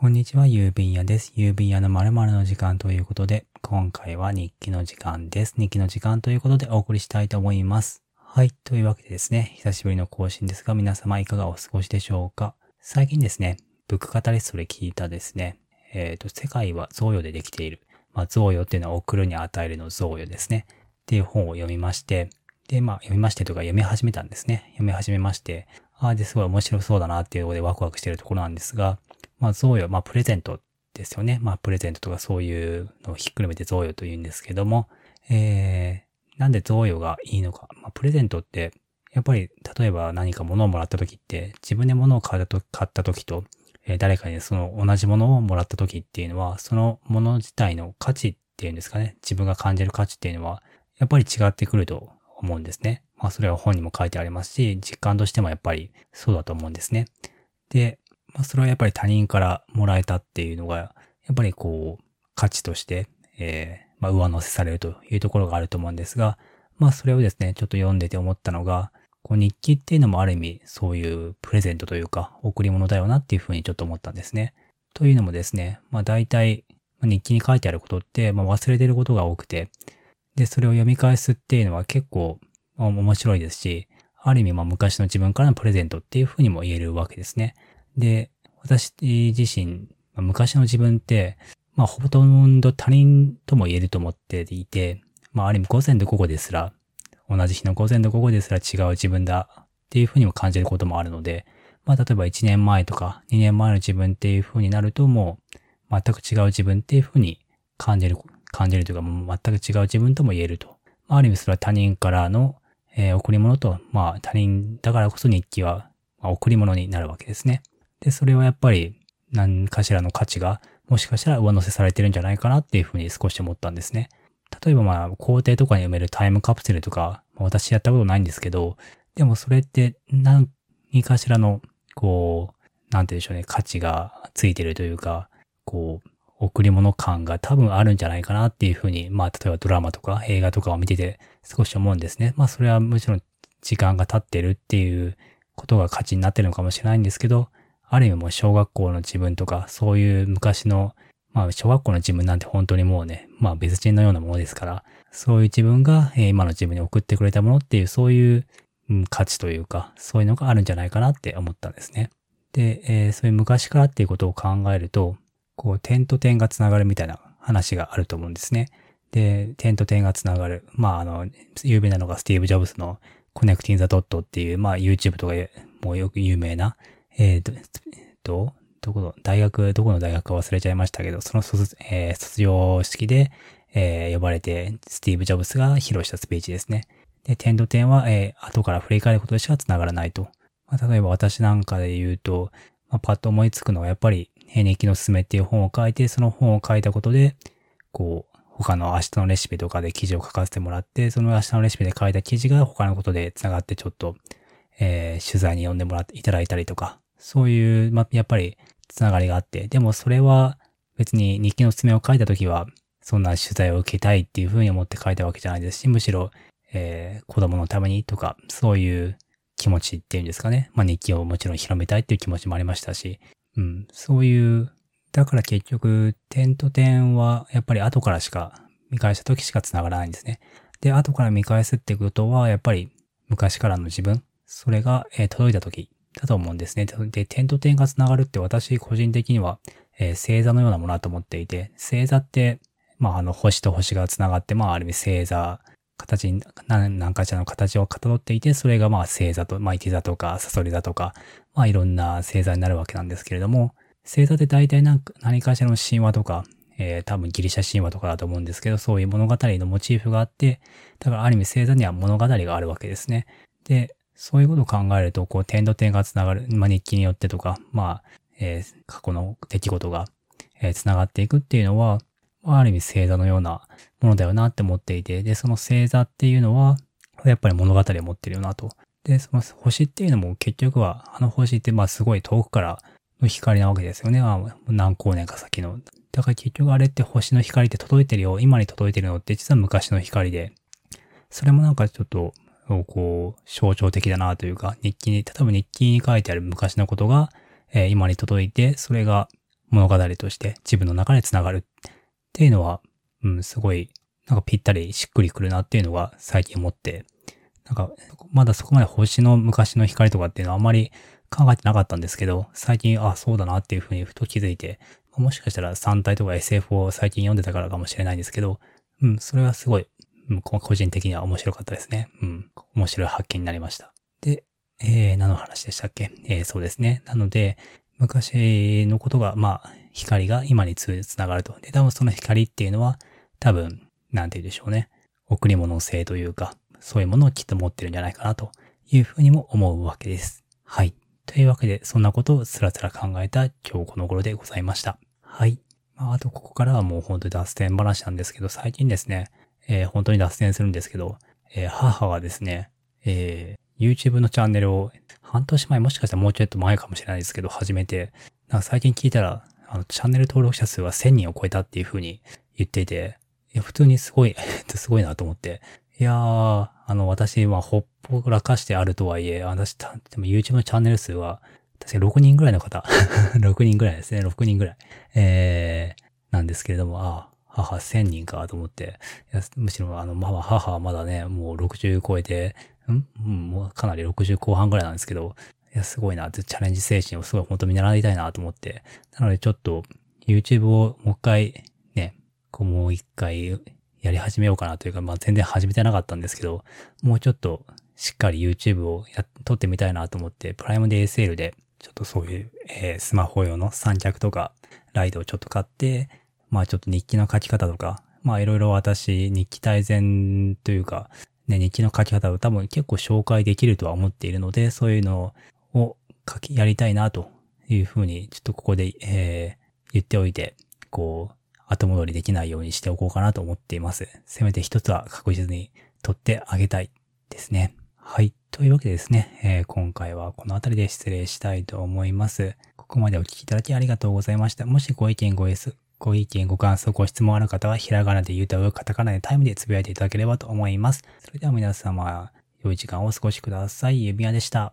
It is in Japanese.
こんにちは、郵便屋です。郵便屋の〇〇の時間ということで、今回は日記の時間です。日記の時間ということでお送りしたいと思います。はい。というわけでですね、久しぶりの更新ですが、皆様いかがお過ごしでしょうか？最近ですね、ブックカタリストで聞いたですね、えっ、と、世界は贈与でできている。まあ、贈与っていうのは送るに与えるの贈与ですね。っていう本を読みまして、で、まあ、読みましてとか読み始めたんですね。読み始めまして、ああ、で、すごい面白そうだなっていうところでワクワクしてるところなんですが、まあ、贈与、まあ、プレゼントですよね。まあ、プレゼントとかそういうのをひっくるめて贈与と言うんですけども、えー、なんで贈与がいいのか。まあ、プレゼントって、やっぱり、例えば何か物をもらった時って、自分で物を買った時と、えー誰かにその同じものをもらった時っていうのは、そのもの自体の価値っていうんですかね。自分が感じる価値っていうのは、やっぱり違ってくると思うんですね。まあ、それは本にも書いてありますし、実感としてもやっぱりそうだと思うんですね。で、まあ、それはやっぱり他人からもらえたっていうのが、やっぱりこう、価値として、えーまあ、上乗せされるというところがあると思うんですが、まあ、それをですね、ちょっと読んでて思ったのが、こう日記っていうのもある意味、そういうプレゼントというか、贈り物だよなっていうふうにちょっと思ったんですね。というのもですね、まあ、大体、日記に書いてあることって、まあ、忘れてることが多くて、で、それを読み返すっていうのは結構、まあ面白いですし、ある意味、まあ、昔の自分からのプレゼントっていうふうにも言えるわけですね。で、私自身、まあ昔の自分って、まあ、ほとんど他人とも言えると思っていて、まあ、ある意味午前と午後ですら、同じ日の午前と午後ですら違う自分だっていうふうにも感じることもあるので、まあ、例えば1年前とか2年前の自分っていうふうになるともう、全く違う自分っていうふうに感じる、感じるというか、もう全く違う自分とも言えると。まあ、ある意味それは他人からの、えー贈り物と、まあ、他人だからこそ日記は、まあ、贈り物になるわけですね。で、それはやっぱり何かしらの価値がもしかしたら上乗せされてるんじゃないかなっていうふうに少し思ったんですね。例えばまあ、校庭とかに埋めるタイムカプセルとか、まあ私やったことないんですけど、でもそれって何かしらの、こう、なんて言うんでしょうね、価値がついてるというか、こう、贈り物感が多分あるんじゃないかなっていうふうに、まあ、例えばドラマとか映画とかを見てて少し思うんですね。まあ、それはもちろん時間が経ってるっていうことが価値になってるのかもしれないんですけど、ある意味もう小学校の自分とか、そういう昔の、まあ小学校の自分なんて本当にもうね、まあ別人のようなものですから、そういう自分が、今の自分に送ってくれたものっていう、そういう、価値というか、そういうのがあるんじゃないかなって思ったんですね。で、えーそういう昔からっていうことを考えると、こう点と点がつながるみたいな話があると思うんですね。で、点と点がつながる。まああの、有名なのがスティーブ・ジョブズの Connecting the Dot っていう、まあ YouTube とかもうよく有名な、えーと、えっと、どこの、大学、どこの大学か忘れちゃいましたけど、その卒,、えー卒業式で、えー呼ばれて、スティーブ・ジョブズが披露したスピーチですね。で、点と点は、えー後から振り返ることでしか繋がらないと。まあ、例えば私なんかで言うと、まあ、パッと思いつくのはやっぱり、平日記のすすめっていう本を書いて、その本を書いたことで、こう、他の明日のレシピとかで記事を書かせてもらって、その明日のレシピで書いた記事が他のことで繋がってちょっと、えー取材に呼んでもらっていただいたりとか、そういう、ま、やっぱり、つながりがあって、でもそれは別に日記のすすめを書いたときは、そんな取材を受けたいっていうふうに思って書いたわけじゃないですし、むしろ、えー子供のためにとか、そういう気持ちっていうんですかね。まあ日記をもちろん広めたいっていう気持ちもありましたし、うん、そういう、だから結局、点と点はやっぱり後からしか、見返した時しか繋がらないんですね。で、後から見返すってことは、やっぱり昔からの自分、それが、えー届いた時だと思うんですね。で、点と点が繋がるって私個人的には、えー星座のようなものだと思っていて、星座って、まあ、あの、星と星が繋がって、まあ、ある意味星座、形に、何何かしらの形をかたどっていて、それがまあ星座と、まあ、一座とか、サソリ座とか、まあ、いろんな星座になるわけなんですけれども、星座って大体何か何かしらの神話とか、えー多分ギリシャ神話とかだと思うんですけど、そういう物語のモチーフがあって、だからある意味星座には物語があるわけですね。で、そういうことを考えると、こう、点と点がつながる、まあ、日記によってとか、まあ、えー過去の出来事が、えー、つながっていくっていうのは、まあある意味星座のようなものだよなって思っていて、で、その星座っていうのは、やっぱり物語を持ってるよなと。で、その星っていうのも結局は、あの星ってまあすごい遠くからの光なわけですよね。あ何光年か先の。だから結局あれって星の光って届いてるよ。今に届いてるのって実は昔の光で、それもなんかちょっと、こう、象徴的だなというか、日記に、例えば日記に書いてある昔のことが、えー今に届いて、それが、物語として自分の中で繋がる。っていうのは、うん、すごい、なんかぴったりしっくりくるなっていうのが最近思って、なんか、まだそこまで星の昔の光とかっていうのはあんまり考えてなかったんですけど、最近、あ、そうだなっていうふうにふと気づいて、もしかしたら3体とか SF を最近読んでたからかもしれないんですけど、うん、それはすごい、う、個人的には面白かったですね。うん、面白い発見になりました。で、えー、何の話でしたっけ？えー、そうですね。なので、昔のことが、まあ、光が今につながると。で、多分その光っていうのは、多分、なんて言うでしょうね。贈り物性というか、そういうものをきっと持ってるんじゃないかなというふうにも思うわけです。はい。というわけで、そんなことをつらつら考えた今日この頃でございました。はい。まあ、あとここからはもう本当に脱線話なんですけど、最近ですね、えー、本当に脱線するんですけど、えー、母がですね、えー、YouTube のチャンネルを半年前もしかしたらもうちょっと前かもしれないですけど、始めて、なんか最近聞いたら、あの、チャンネル登録者数は1000人を超えたっていう風に言っていて、いや、普通にすごい すごいなと思って、いやー、あの、私、まあ、ほっぽらかしてあるとはいえ、私、でも YouTube のチャンネル数は、確か6人ぐらいの方、6人ぐらいですね、6人ぐらい、えー、なんですけれども、ああ、母1000人かと思って、いやむしろ、あの、まあ、母はまだね、もう60超えて、んん、もうかなり60後半ぐらいなんですけど、いや、すごいな、チャレンジ精神をすごい本当見習いたいなと思って、なのでちょっと、YouTube をもう一回、ね、こうもう一回やり始めようかなというか、まあ全然始めてなかったんですけど、もうちょっとしっかり YouTube をや撮ってみたいなと思って、プライムデーセールで、ちょっとそういう、えー、スマホ用の三脚とか、ライトをちょっと買って、まあちょっと日記の書き方とか、まあいろいろ私、日記大全というか、ね、日記の書き方を多分結構紹介できるとは思っているので、そういうのを書き、やりたいなというふうに、ちょっとここで、えー、言っておいて、こう、後戻りできないようにしておこうかなと思っています。せめて一つは確実に取ってあげたいですね。はい。というわけでですね、えー、今回はこの辺りで失礼したいと思います。ここまでお聞きいただきありがとうございました。もしご意見ご S、ご意見、ご感想、ご質問ある方は、ひらがなで言うたう、カタカナでタイムでつぶやいていただければと思います。それでは皆様、良い時間をお過ごしください。指輪でした。